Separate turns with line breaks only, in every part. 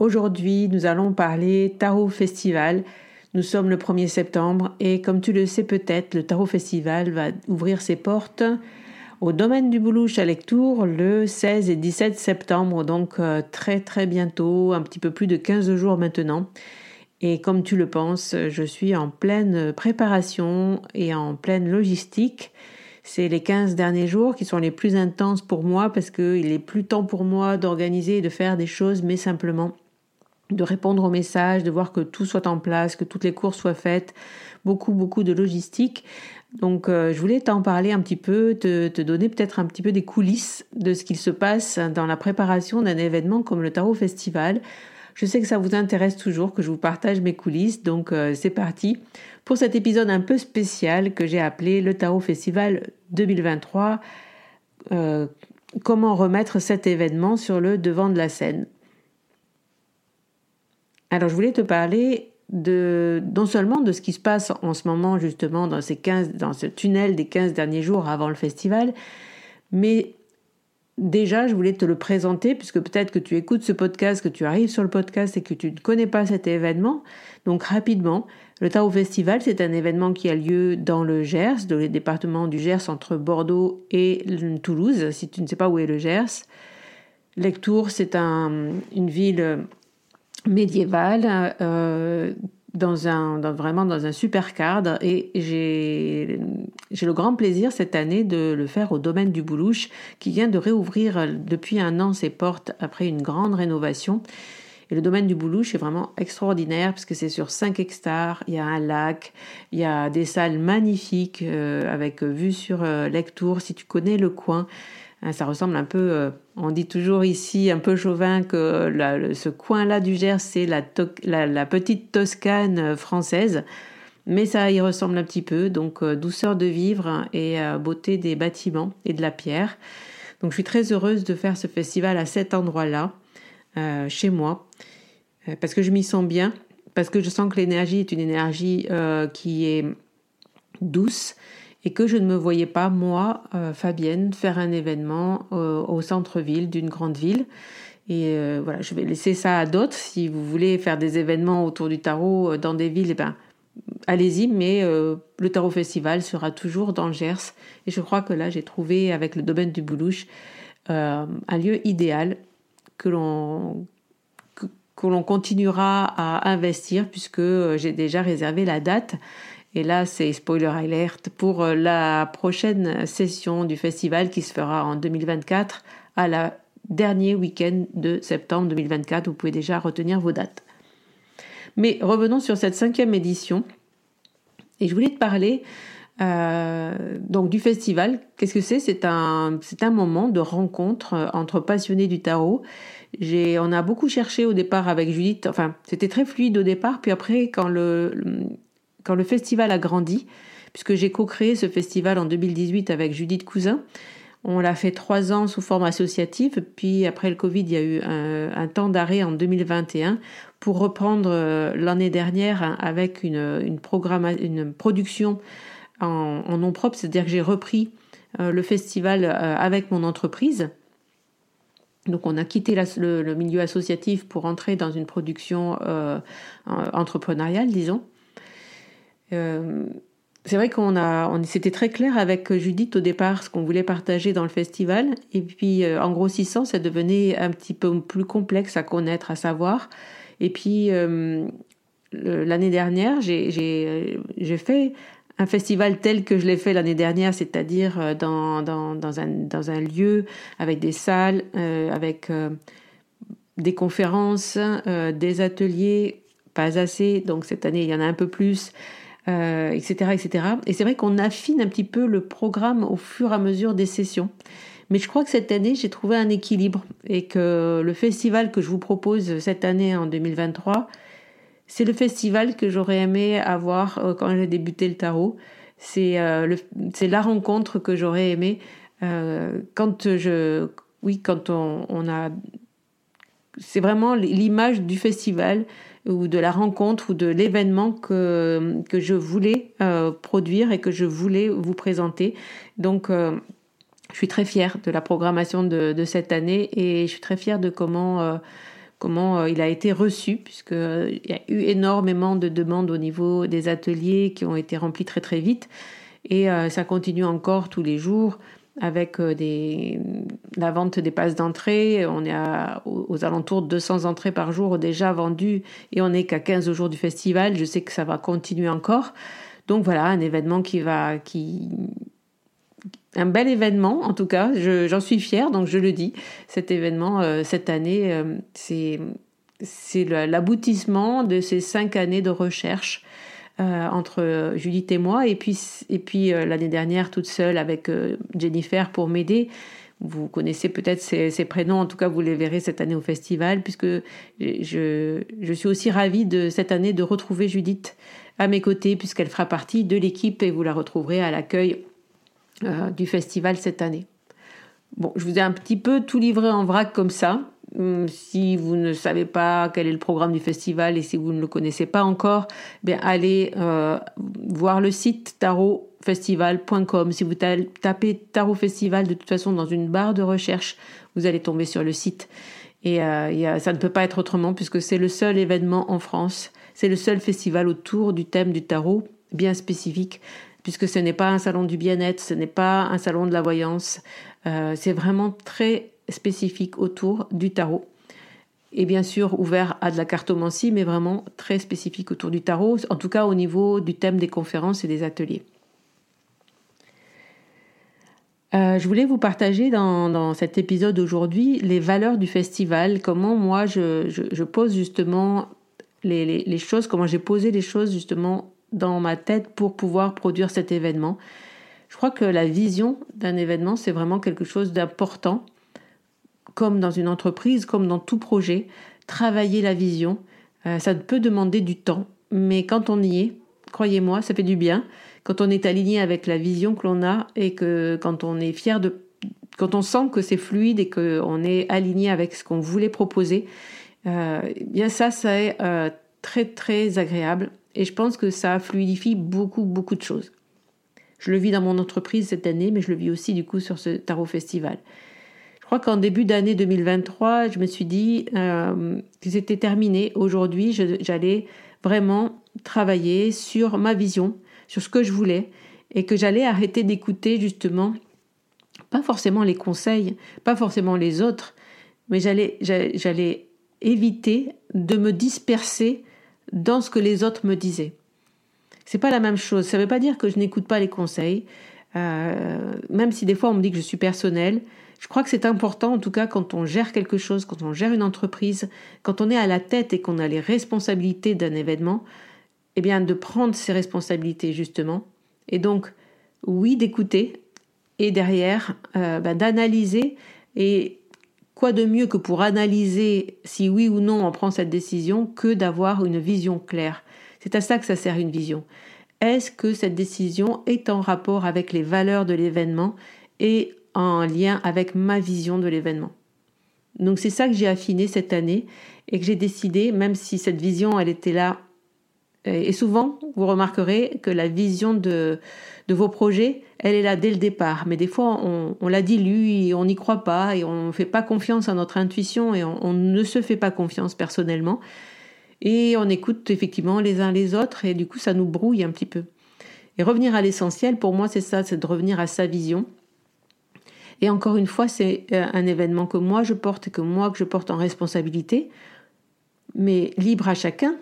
Aujourd'hui, nous allons parler Tarot Festival. Nous sommes le 1er septembre et comme tu le sais peut-être, le Tarot Festival va ouvrir ses portes au domaine du Boulouche à Lectour le 16 et 17 septembre, donc euh, très très bientôt, un petit peu plus de 15 jours maintenant. Et comme tu le penses, je suis en pleine préparation et en pleine logistique. C'est les 15 derniers jours qui sont les plus intenses pour moi parce qu'il n'est plus temps pour moi d'organiser et de faire des choses, mais simplement de répondre aux messages, de voir que tout soit en place, que toutes les courses soient faites, beaucoup, beaucoup de logistique. Donc euh, je voulais t'en parler un petit peu, te, donner peut-être un petit peu des coulisses de ce qu'il se passe dans la préparation d'un événement comme le Tarot Festival. Je sais que ça vous intéresse toujours que je vous partage mes coulisses, donc euh, c'est parti pour cet épisode un peu spécial que j'ai appelé le Tarot Festival 2023. Euh, comment remettre cet événement sur le devant de la scène alors, je voulais te parler de, non seulement de ce qui se passe en ce moment, justement, dans, ces 15, dans ce tunnel des 15 derniers jours avant le festival, mais déjà, je voulais te le présenter, puisque peut-être que tu écoutes ce podcast, que tu arrives sur le podcast et que tu ne connais pas cet événement. Donc, rapidement, le Tao Festival, c'est un événement qui a lieu dans le Gers, dans le département du Gers, entre Bordeaux et Toulouse, si tu ne sais pas où est le Gers. Lectour, c'est un, une ville médiévale euh, dans un vraiment dans un super cadre. Et j'ai j'ai le grand plaisir cette année de le faire au domaine du Boulouche qui vient de réouvrir depuis un an ses portes après une grande rénovation. Et le domaine du Boulouche est vraiment extraordinaire parce que c'est sur 5 hectares, il y a un lac, il y a des salles magnifiques euh, avec vue sur euh, Lectour si tu connais le coin ça ressemble un peu, euh, on dit toujours ici, un peu chauvin, que ce coin-là du Gers, c'est la, la, petite Toscane euh, française. Mais ça y ressemble un petit peu, donc euh, douceur de vivre et beauté des bâtiments et de la pierre. Donc je suis très heureuse de faire ce festival à cet endroit-là, chez moi, parce que je m'y sens bien, parce que je sens que l'énergie est une énergie qui est douce, et que je ne me voyais pas, moi, euh, Fabienne, faire un événement euh, au centre-ville d'une grande ville. Et euh, voilà, je vais laisser ça à d'autres. Si vous voulez faire des événements autour du tarot dans des villes, eh ben, allez-y, mais le Tarot Festival sera toujours dans le Gers. Et je crois que là, j'ai trouvé avec le domaine du Boulouche un lieu idéal que l'on que l'on continuera à investir puisque j'ai déjà réservé la date et là, c'est spoiler alert pour euh, la prochaine session du festival qui se fera en 2024 à la dernier week-end de septembre 2024. Vous pouvez déjà retenir vos dates. Mais revenons sur cette cinquième édition. Et je voulais te parler euh, donc du festival. Qu'est-ce que c'est? C'est un, moment de rencontre euh, entre passionnés du tarot. J'ai, on a beaucoup cherché au départ avec Judith. Enfin, c'était très fluide au départ. Puis après, quand le, quand le festival a grandi, puisque j'ai co-créé ce festival en 2018 avec Judith Cousin, on l'a fait trois ans sous forme associative, puis après le Covid, il y a eu un, temps d'arrêt en 2021 pour reprendre euh, l'année dernière avec une, une, une production en, nom propre, c'est-à-dire que j'ai repris euh, le festival euh, avec mon entreprise. Donc on a quitté le, milieu associatif pour entrer dans une production entrepreneuriale, disons. Euh, c'est vrai qu'on a, c'était très clair avec Judith au départ ce qu'on voulait partager dans le festival. Et puis, euh, en grossissant, ça devenait un petit peu plus complexe à connaître, à savoir. Et puis, euh, l'année dernière, j'ai, fait un festival tel que je l'ai fait l'année dernière, c'est-à-dire dans, un, lieu avec des salles, avec des conférences, des ateliers, pas assez. Donc cette année, il y en a un peu plus euh, etc. Et c'est vrai qu'on affine un petit peu le programme au fur et à mesure des sessions. Mais je crois que cette année, j'ai trouvé un équilibre et que le festival que je vous propose cette année en 2023, c'est le festival que j'aurais aimé avoir euh, quand j'ai débuté le tarot. C'est euh, la rencontre que j'aurais aimé quand je, oui, quand on, on a, c'est vraiment l'image du festival ou de la rencontre ou de l'événement que, je voulais euh, produire et que je voulais vous présenter. Donc, euh, je suis très fière de la programmation de, cette année et je suis très fière de comment, euh, il a été reçu, puisqu'il y a eu énormément de demandes au niveau des ateliers qui ont été remplis très très vite. Et ça continue encore tous les jours avec euh, la vente des passes d'entrée. On est aux, alentours de 200 entrées par jour déjà vendues et on n'est qu'à 15 jours du festival. Je sais que ça va continuer encore. Donc voilà, un événement qui va, qui, un bel événement en tout cas. J'en suis fière, donc je le dis. Cet événement euh, cette année, euh, c'est c'est l'aboutissement de ces cinq années de recherche euh, entre Judith et moi, et puis, et puis euh, l'année dernière toute seule avec euh, Jennifer pour m'aider. Vous connaissez peut-être ces, prénoms, en tout cas vous les verrez cette année au festival, puisque je, je suis aussi ravie de cette année de retrouver Judith à mes côtés, puisqu'elle fera partie de l'équipe et vous la retrouverez à l'accueil du festival cette année. Bon, je vous ai un petit peu tout livré en vrac comme ça. Hum, si vous ne savez pas quel est le programme du festival et si vous ne le connaissez pas encore, bien allez euh, voir le site tarotfestival.com. Si vous tapez Tarot Festival, de toute façon, dans une barre de recherche, vous allez tomber sur le site. Et euh, ça ne peut pas être autrement puisque c'est le seul événement en France, c'est le seul festival autour du thème du tarot, bien spécifique, puisque ce n'est pas un salon du bien-être, ce n'est pas un salon de la voyance, euh, c'est vraiment très spécifique autour du tarot. Et bien sûr ouvert à de la cartomancie, mais vraiment très spécifique autour du tarot, en tout cas au niveau du thème des conférences et des ateliers. Euh, je voulais vous partager dans, cet épisode aujourd'hui les valeurs du festival, comment moi je, pose justement les, choses, comment j'ai posé les choses justement dans ma tête pour pouvoir produire cet événement. Je crois que la vision d'un événement, c'est vraiment quelque chose d'important comme dans une entreprise, comme dans tout projet, travailler la vision, euh, ça peut demander du temps, mais quand on y est, croyez-moi, ça fait du bien. Quand on est aligné avec la vision que l'on a et que quand on est fier de, quand on sent que c'est fluide et qu'on est aligné avec ce qu'on voulait proposer, euh, bien ça, ça est euh, très très agréable et je pense que ça fluidifie beaucoup beaucoup de choses. Je le vis dans mon entreprise cette année, mais je le vis aussi du coup sur ce tarot festival crois qu'en début d'année 2023, je me suis dit euh, que c'était terminé. Aujourd'hui, j'allais vraiment travailler sur ma vision, sur ce que je voulais, et que j'allais arrêter d'écouter justement, pas forcément les conseils, pas forcément les autres, mais j'allais, éviter de me disperser dans ce que les autres me disaient. C'est pas la même chose. Ça ne veut pas dire que je n'écoute pas les conseils, euh, même si des fois on me dit que je suis personnelle. Je crois que c'est important, en tout cas, quand on gère quelque chose, quand on gère une entreprise, quand on est à la tête et qu'on a les responsabilités d'un événement, eh bien, de prendre ses responsabilités justement. Et donc, oui, d'écouter et derrière, euh, ben, d'analyser. Et quoi de mieux que pour analyser si oui ou non on prend cette décision que d'avoir une vision claire. C'est à ça que ça sert une vision. Est-ce que cette décision est en rapport avec les valeurs de l'événement et en lien avec ma vision de l'événement. Donc c'est ça que j'ai affiné cette année et que j'ai décidé, même si cette vision, elle était là, euh, et souvent, vous remarquerez que la vision de, vos projets, elle est là dès le départ. Mais des fois, on, la dilue on n'y croit pas et on ne fait pas confiance à notre intuition et on, ne se fait pas confiance personnellement. Et on écoute effectivement les uns les autres et du coup, ça nous brouille un petit peu. Et revenir à l'essentiel, pour moi, c'est ça, c'est de revenir à sa vision et encore une fois, c'est euh, un événement que moi je porte et que moi que je porte en responsabilité, mais libre à chacun.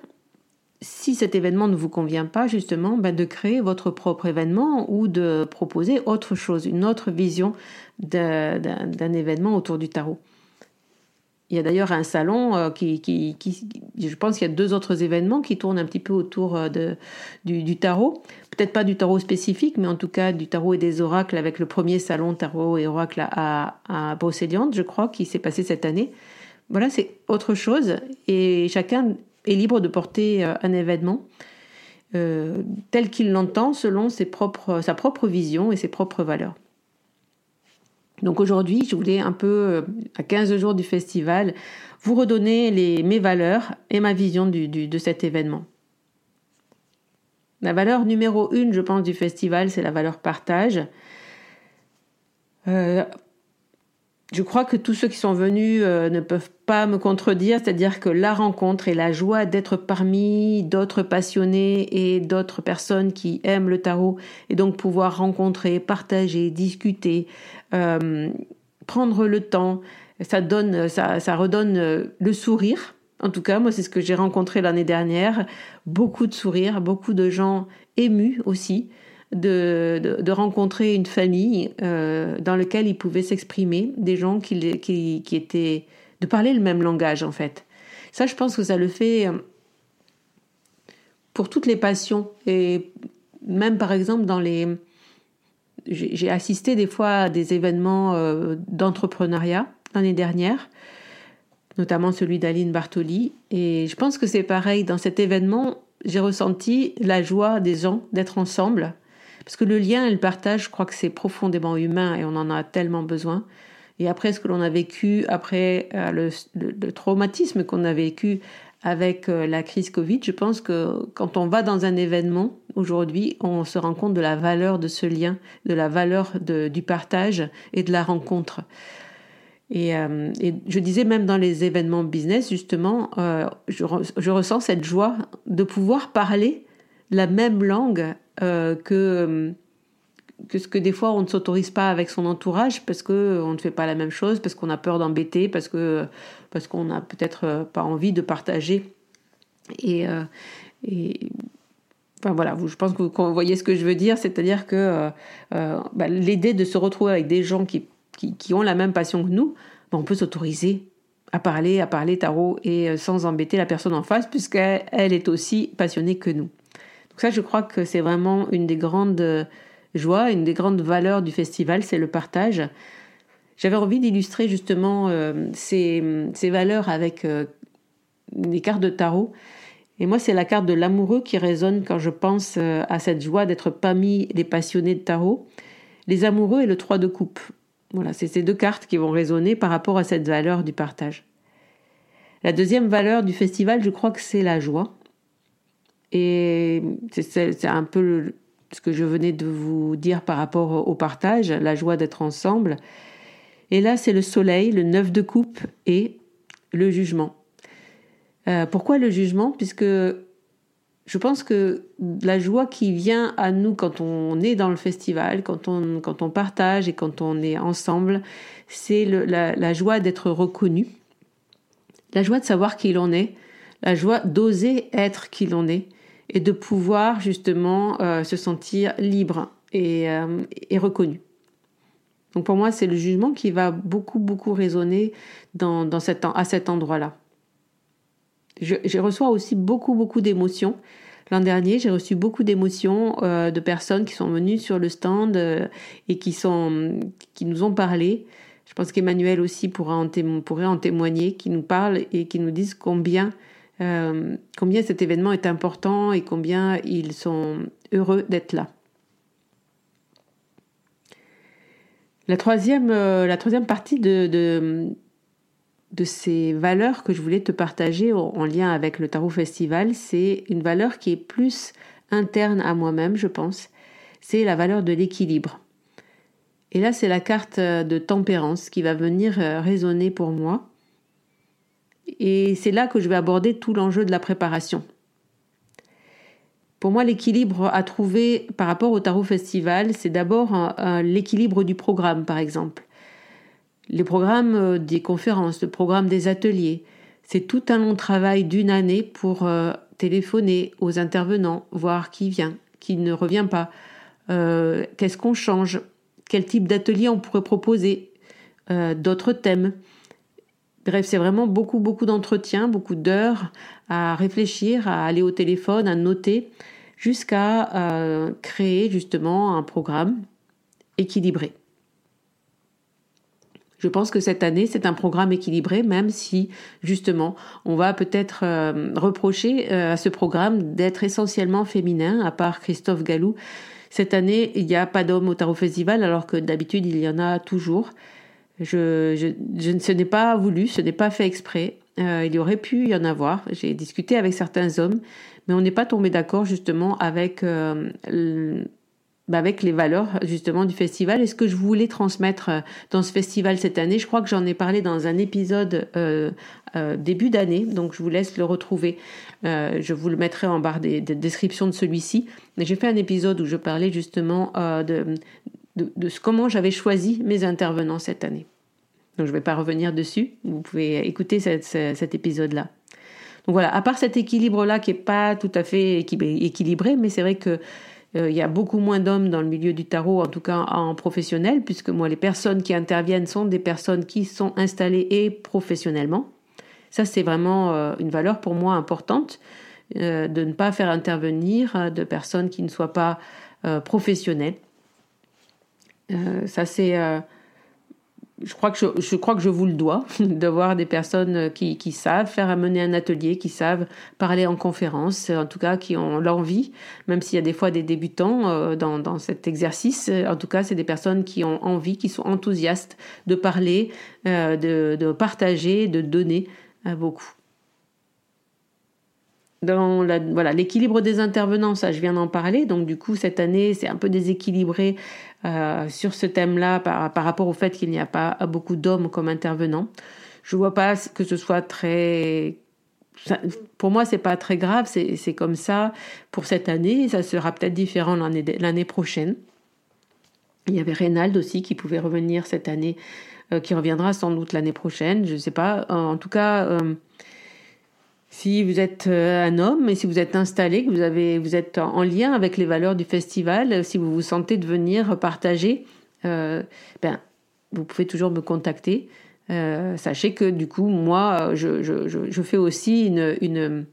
Si cet événement ne vous convient pas, justement, ben de créer votre propre événement ou de proposer autre chose, une autre vision d'un événement autour du tarot. Il y a d'ailleurs un salon euh, qui, je pense qu'il y a deux autres événements qui tournent un petit peu autour euh, de, du, tarot. Peut-être pas du tarot spécifique, mais en tout cas du tarot et des oracles avec le premier salon tarot et oracle à, à je crois, qui s'est passé cette année. Voilà, c'est autre chose et chacun est libre de porter euh, un événement tel qu'il l'entend selon ses propres, sa propre vision et ses propres valeurs. Donc aujourd'hui, je voulais un peu, euh, à 15 jours du festival, vous redonner mes valeurs et ma vision de cet événement. La valeur numéro une, je pense, du festival, c'est la valeur partage. Euh, je crois que tous ceux qui sont venus euh, ne peuvent pas me contredire, c'est-à-dire que la rencontre et la joie d'être parmi d'autres passionnés et d'autres personnes qui aiment le tarot et donc pouvoir rencontrer, partager, discuter, euh, prendre le temps, ça donne, ça, ça redonne euh, le sourire. En tout cas, moi, c'est ce que j'ai rencontré l'année dernière. Beaucoup de sourires, beaucoup de gens émus aussi de, rencontrer une famille euh, dans laquelle ils pouvaient s'exprimer, des gens qui, qui, étaient... de parler le même langage en fait. Ça, je pense que ça le fait euh, pour toutes les passions. Et même par exemple dans les... J'ai assisté des fois à des événements euh, d'entrepreneuriat l'année dernière, notamment celui d'Aline Bartoli. Et je pense que c'est pareil. Dans cet événement, j'ai ressenti la joie des gens d'être ensemble, parce que le lien et le partage, je crois que c'est profondément humain et on en a tellement besoin. Et après ce que l'on a vécu, après euh, le, traumatisme qu'on a vécu avec euh, la crise Covid, je pense que quand on va dans un événement aujourd'hui, on se rend compte de la valeur de ce lien, de la valeur du partage et de la rencontre. Et, euh, je disais même dans les événements business, justement, je, ressens cette joie de pouvoir parler la même langue euh, que, que ce que des fois on ne s'autorise pas avec son entourage parce que on ne fait pas la même chose, parce qu'on a peur d'embêter, parce que parce qu'on n'a peut-être euh, pas envie de partager. Et, euh, et enfin voilà, je pense que vous voyez ce que je veux dire, c'est-à-dire que bah, l'idée de se retrouver avec des gens qui, qui, ont la même passion que nous, bah, on peut s'autoriser à parler, à parler tarot et sans embêter la personne en face, puisqu'elle est aussi passionnée que nous ça, je crois que c'est vraiment une des grandes euh, joies, une des grandes valeurs du festival, c'est le partage. J'avais envie d'illustrer justement euh, ces, valeurs avec euh, des cartes de tarot. Et moi, c'est la carte de l'amoureux qui résonne quand je pense à cette joie d'être parmi les passionnés de tarot. Les amoureux et le 3 de coupe. Voilà, c'est ces deux cartes qui vont résonner par rapport à cette valeur du partage. La deuxième valeur du festival, je crois que c'est la joie. Et c'est un peu ce que je venais de vous dire par rapport au partage, la joie d'être ensemble. Et là, c'est le soleil, le neuf de coupe et le jugement. Euh, pourquoi le jugement? Puisque je pense que la joie qui vient à nous quand on est dans le festival, quand on, quand on partage et quand on est ensemble, c'est la, la, joie d'être reconnu, la joie de savoir qui l'on est, la joie d'oser être qui l'on est et de pouvoir justement euh, se sentir libre et, euh, et, reconnu. Donc pour moi, c'est le jugement qui va beaucoup, beaucoup résonner dans, dans cet, à cet endroit-là. Je, je, reçois aussi beaucoup, beaucoup d'émotions. L'an dernier, j'ai reçu beaucoup d'émotions euh, de personnes qui sont venues sur le stand et qui, sont, qui nous ont parlé. Je pense qu'Emmanuel aussi pourra en pourrait en témoigner, qui nous parlent et qui nous disent combien, euh, combien cet événement est important et combien ils sont heureux d'être là. La troisième, la troisième partie de, de ces valeurs que je voulais te partager en lien avec le Tarot Festival, c'est une valeur qui est plus interne à moi-même, je pense. C'est la valeur de l'équilibre. Et là, c'est la carte de tempérance qui va venir euh, résonner pour moi. Et c'est là que je vais aborder tout l'enjeu de la préparation. Pour moi, l'équilibre à trouver par rapport au Tarot Festival, c'est d'abord l'équilibre du programme, par exemple les programmes euh, des conférences, le programme des ateliers. C'est tout un long travail d'une année pour euh, téléphoner aux intervenants, voir qui vient, qui ne revient pas, euh, qu'est-ce qu'on change, quel type d'atelier on pourrait proposer, d'autres thèmes. Bref, c'est vraiment beaucoup, beaucoup d'entretiens, beaucoup d'heures à réfléchir, à aller au téléphone, à noter, jusqu'à créer justement un programme équilibré. Je pense que cette année, c'est un programme équilibré, même si justement, on va peut-être euh, reprocher euh, à ce programme d'être essentiellement féminin, à part Christophe Gallou. Cette année, il n'y a pas d'hommes au Tarot Festival, alors que d'habitude, il y en a toujours. Je, je, je ce n'est pas voulu, ce n'est pas fait exprès. Euh, il aurait pu y en avoir. J'ai discuté avec certains hommes, mais on n'est pas tombé d'accord justement avec bah, avec les valeurs justement du festival et ce que je voulais transmettre euh, dans ce festival cette année? Je crois que j'en ai parlé dans un épisode euh, euh, début d'année, donc je vous laisse le retrouver. Euh, je vous le mettrai en barre des, des descriptions de celui-ci. J'ai fait un épisode où je parlais justement euh, de, de, comment j'avais choisi mes intervenants cette année. Donc je ne vais pas revenir dessus. Vous pouvez écouter cet épisode-là. Donc voilà, à part cet équilibre-là qui n'est pas tout à fait équilibré, mais c'est vrai que euh, il y a beaucoup moins d'hommes dans le milieu du tarot, en tout cas en professionnel, puisque moi, les personnes qui interviennent sont des personnes qui sont installées et professionnellement. Ça, c'est vraiment euh, une valeur pour moi importante, euh, de ne pas faire intervenir de personnes qui ne soient pas professionnelles. Ça, c'est je crois que je, crois que je vous le dois d'avoir des personnes qui, qui savent faire amener un atelier, qui savent parler en conférence, en tout cas qui ont l'envie, même s'il y a des fois des débutants euh, dans, dans, cet exercice. En tout cas, c'est des personnes qui ont envie, qui sont enthousiastes de parler, euh, de, de, partager, de donner euh, beaucoup. Voilà l'équilibre des intervenants, ça je viens d'en parler. Donc du coup cette année c'est un peu déséquilibré euh, sur ce thème-là par, par, rapport au fait qu'il n'y a pas beaucoup d'hommes comme intervenants. Je vois pas que ce soit très pour moi, c'est pas très grave, c'est comme ça pour cette année. Ça sera peut-être différent l'année prochaine. Il y avait Reynald aussi qui pouvait revenir cette année, euh, qui reviendra sans doute l'année prochaine. Je ne sais pas. En tout cas, euh, si vous êtes euh, un homme et si vous êtes installé, que vous, avez, vous êtes en lien avec les valeurs du festival, si vous vous sentez de venir partager, euh, ben, vous pouvez toujours me contacter. Euh, sachez que du coup, moi, je, je, je fais aussi une, une,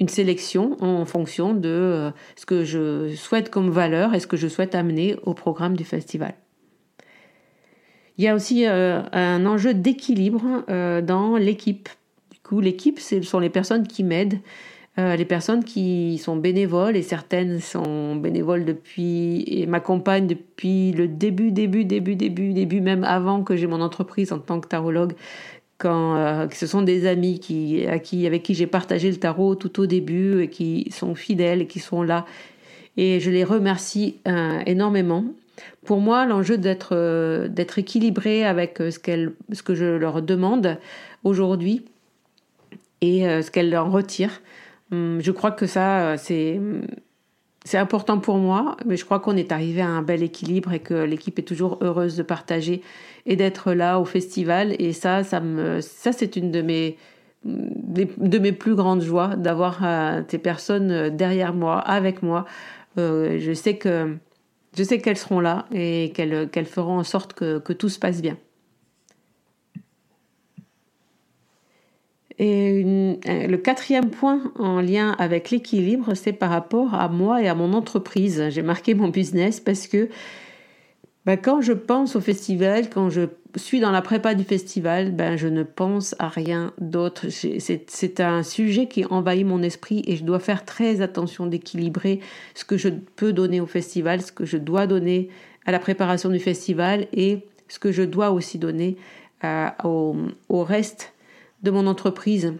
une, sélection en fonction de ce que je souhaite comme valeur et ce que je souhaite amener au programme du festival. Il y a aussi un enjeu d'équilibre dans l'équipe l'équipe, ce sont les personnes qui m'aident, euh, les personnes qui sont bénévoles, et certaines sont bénévoles depuis et m'accompagnent depuis le début, début, début, début, début, même avant que j'ai mon entreprise en tant que tarologue. Quand euh, ce sont des amis qui, avec qui j'ai partagé le tarot tout au début et qui sont fidèles et qui sont là. Et je les remercie euh, énormément. Pour moi, l'enjeu d'être équilibré avec ce, ce que je leur demande aujourd'hui, et euh, ce qu'elle en retire. hum, je crois que ça, c'est c'est important pour moi, mais je crois qu'on est arrivé à un bel équilibre et que l'équipe est toujours heureuse de partager et d'être là au festival. Et ça, ça ça c'est une de mes, de mes plus grandes joies d'avoir euh, ces personnes derrière moi, avec moi. Euh, je sais que, je sais qu'elles seront là et qu'elles, qu'elles feront en sorte que, que tout se passe bien. Et euh, le quatrième point en lien avec l'équilibre, c'est par rapport à moi et à mon entreprise. J'ai marqué mon business parce que ben, quand je pense au festival, quand je suis dans la prépa du festival, ben, je ne pense à rien d'autre. C'est un sujet qui envahit mon esprit et je dois faire très attention d'équilibrer ce que je peux donner au festival, ce que je dois donner à la préparation du festival et ce que je dois aussi donner euh, au, au reste de mon entreprise.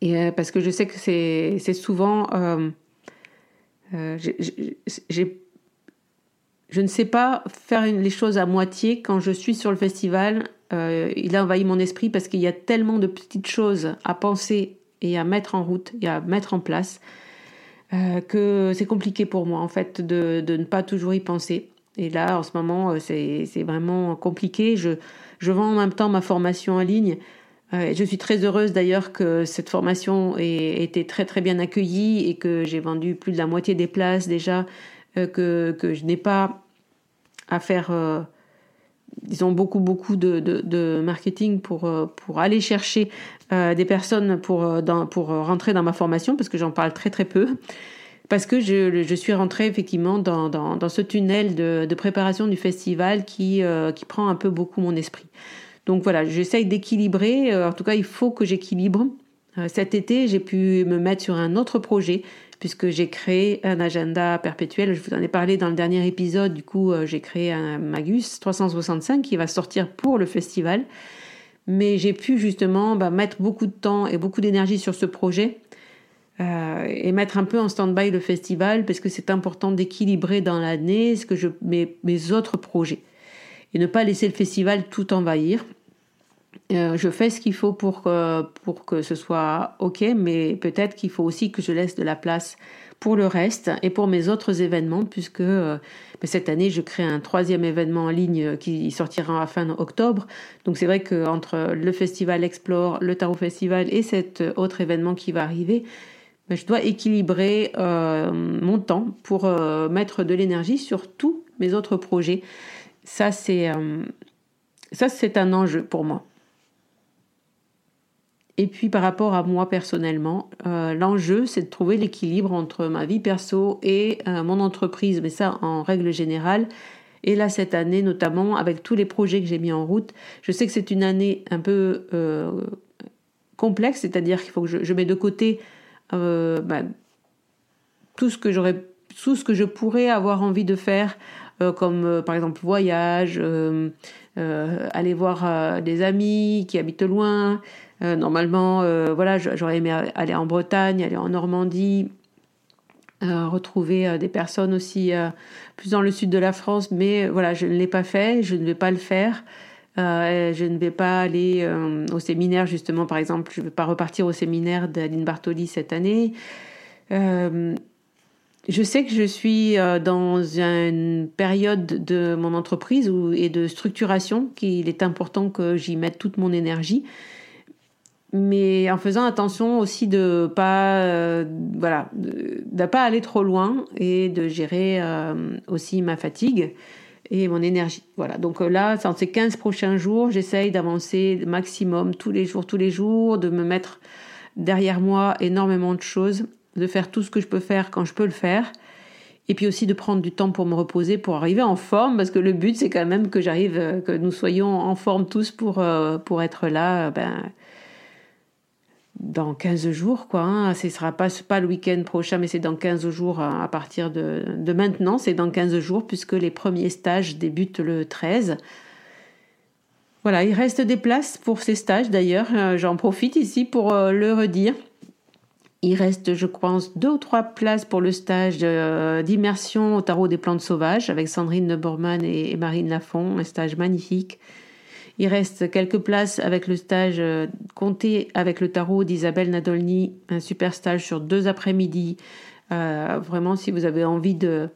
Et euh, parce que je sais que c'est souvent. Euh, euh, je ne sais pas faire les choses à moitié quand je suis sur le festival. il a envahi mon esprit parce qu'il y a tellement de petites choses à penser et à mettre en route et à mettre en place que c'est compliqué pour moi en fait de, de, ne pas toujours y penser. Et là, en ce moment, c'est vraiment compliqué. Je, je vends en même temps ma formation en ligne. Euh, je suis très heureuse d'ailleurs que cette formation ait été très très bien accueillie et que j'ai vendu plus de la moitié des places déjà, euh, que, que je n'ai pas à faire, euh, disons, beaucoup beaucoup de, de, marketing pour, pour aller chercher des personnes pour, dans, pour rentrer dans ma formation, parce que j'en parle très très peu. Parce que je, je suis rentrée effectivement dans, dans, ce tunnel de, de, préparation du festival qui, qui prend un peu beaucoup mon esprit. Donc voilà, j'essaye d'équilibrer. Euh, en tout cas, il faut que j'équilibre. Euh, cet été, j'ai pu me mettre sur un autre projet puisque j'ai créé un agenda perpétuel. Je vous en ai parlé dans le dernier épisode. Du coup, euh, j'ai créé un Magus 365 qui va sortir pour le festival. Mais j'ai pu justement bah, mettre beaucoup de temps et beaucoup d'énergie sur ce projet et mettre un peu en stand-by le festival parce que c'est important d'équilibrer dans l'année ce que je, mes, mes autres projets et ne pas laisser le festival tout envahir. Euh, je fais ce qu'il faut pour que, pour que ce soit OK, mais peut-être qu'il faut aussi que je laisse de la place pour le reste et pour mes autres événements, puisque euh, cette année, je crée un troisième événement en ligne qui sortira à fin octobre. Donc c'est vrai qu'entre le festival Explore, le Tarot Festival et cet autre événement qui va arriver, ben, je dois équilibrer euh, mon temps pour mettre de l'énergie sur tous mes autres projets. Ça, c'est ça, c'est un enjeu pour moi. Et puis par rapport à moi personnellement, euh, l'enjeu c'est de trouver l'équilibre entre ma vie perso et euh, mon entreprise, mais ça en règle générale. Et là cette année notamment avec tous les projets que j'ai mis en route, je sais que c'est une année un peu euh, complexe, c'est-à-dire qu'il faut que je, mette de côté bah, tout ce que j'aurais, tout ce que je pourrais avoir envie de faire, comme par exemple voyage, aller voir des amis qui habitent loin. Euh, normalement, euh, voilà, j'aurais aimé aller en Bretagne, aller en Normandie, euh, retrouver des personnes aussi plus dans le sud de la France, mais voilà, je ne l'ai pas fait, je ne vais pas le faire. je ne vais pas aller au séminaire, justement, par exemple, je ne vais pas repartir au séminaire d'Aline Bartoli cette année. je sais que je suis dans une période de mon entreprise et de structuration qu'il est important que j'y mette toute mon énergie mais en faisant attention aussi de pas euh, voilà de, pas aller trop loin et de gérer euh, aussi ma fatigue et mon énergie. Voilà. Donc euh, là dans ces 15 prochains jours j'essaye d'avancer maximum tous les jours tous les jours de me mettre derrière moi énormément de choses de faire tout ce que je peux faire quand je peux le faire et puis aussi de prendre du temps pour me reposer pour arriver en forme parce que le but c'est quand même que j'arrive que nous soyons en forme tous pour pour être là ben dans 15 jours, quoi. Hein. Ce sera pas, pas le week-end prochain, mais c'est dans 15 jours à, partir de, de maintenant. C'est dans 15 jours puisque les premiers stages débutent le 13. Voilà, il reste des places pour ces stages d'ailleurs. Euh, j'en profite ici pour euh, le redire. Il reste, je pense, deux ou trois places pour le stage euh, d'immersion au tarot des plantes sauvages avec Sandrine Neubormann et, et Marine Lafont, un stage magnifique. Il reste quelques places avec le stage euh, Comptez avec le tarot d'Isabelle Nadolny, un super stage sur deux après-midi. Euh, vraiment, si vous avez envie de,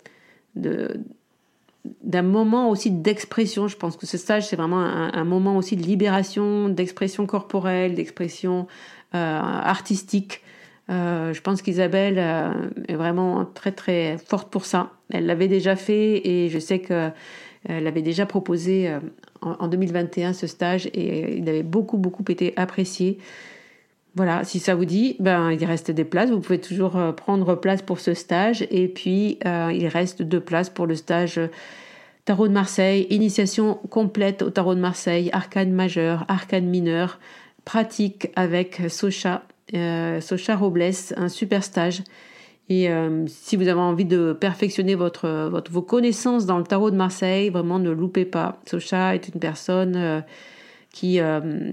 d'un moment aussi d'expression. Je pense que ce stage, c'est vraiment un, moment aussi de libération, d'expression corporelle, d'expression artistique. je pense qu'Isabelle est vraiment très très forte pour ça. Elle l'avait déjà fait et je sais que elle avait déjà proposé euh, en 2021 ce stage et il avait beaucoup, beaucoup été apprécié. Voilà, si ça vous dit, ben, il reste des places. Vous pouvez toujours euh, prendre place pour ce stage. Et puis, euh, il reste deux places pour le stage Tarot de Marseille, initiation complète au Tarot de Marseille, arcane majeur, arcane mineur, pratique avec Socha, Socha Robles, un super stage. Et euh, si vous avez envie de perfectionner votre, vos connaissances dans le tarot de Marseille, vraiment ne loupez pas. Socha est une personne euh, qui, euh,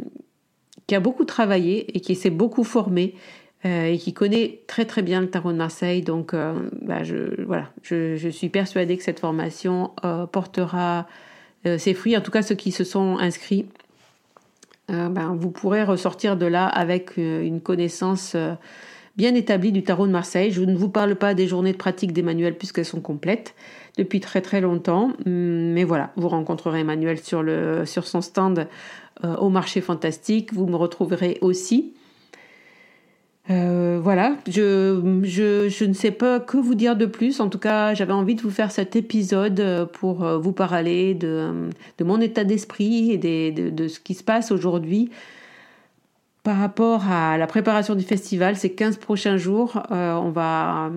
qui a beaucoup travaillé et qui s'est beaucoup formée et qui connaît très très bien le tarot de Marseille. Donc bah, voilà, je, je, suis persuadée que cette formation portera ses fruits, en tout cas ceux qui se sont inscrits. Ben, vous pourrez ressortir de là avec une connaissance bien établi du tarot de Marseille. Je ne vous parle pas des journées de pratique d'Emmanuel puisqu'elles sont complètes depuis très très longtemps. Mais voilà, vous rencontrerez Emmanuel sur, son stand euh, au marché fantastique. Vous me retrouverez aussi. Euh, voilà, je, ne sais pas que vous dire de plus. En tout cas, j'avais envie de vous faire cet épisode euh, pour vous parler de, mon état d'esprit et de, ce qui se passe aujourd'hui par rapport à la préparation du festival, ces 15 prochains jours, euh, on, va,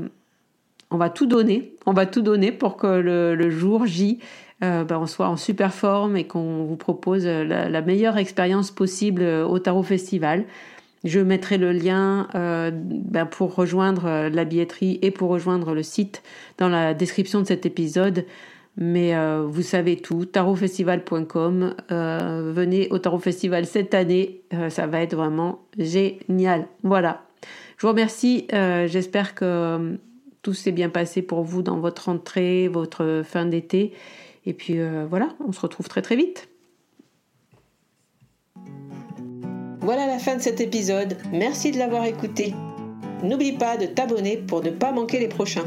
on va tout donner. On va tout donner pour que le, jour J, euh, ben, on soit en super forme et qu'on vous propose la, meilleure expérience possible au Tarot Festival. Je mettrai le lien euh, ben, pour rejoindre la billetterie et pour rejoindre le site dans la description de cet épisode. Mais euh, vous savez tout, tarotfestival.com. Euh, venez au Tarot Festival cette année, euh, ça va être vraiment génial. Voilà. Je vous remercie. J'espère que tout s'est bien passé pour vous dans votre rentrée, votre fin d'été. Et puis voilà, on se retrouve très très vite. Voilà la fin de cet épisode. Merci de l'avoir écouté. N'oublie pas de t'abonner pour ne pas manquer les prochains.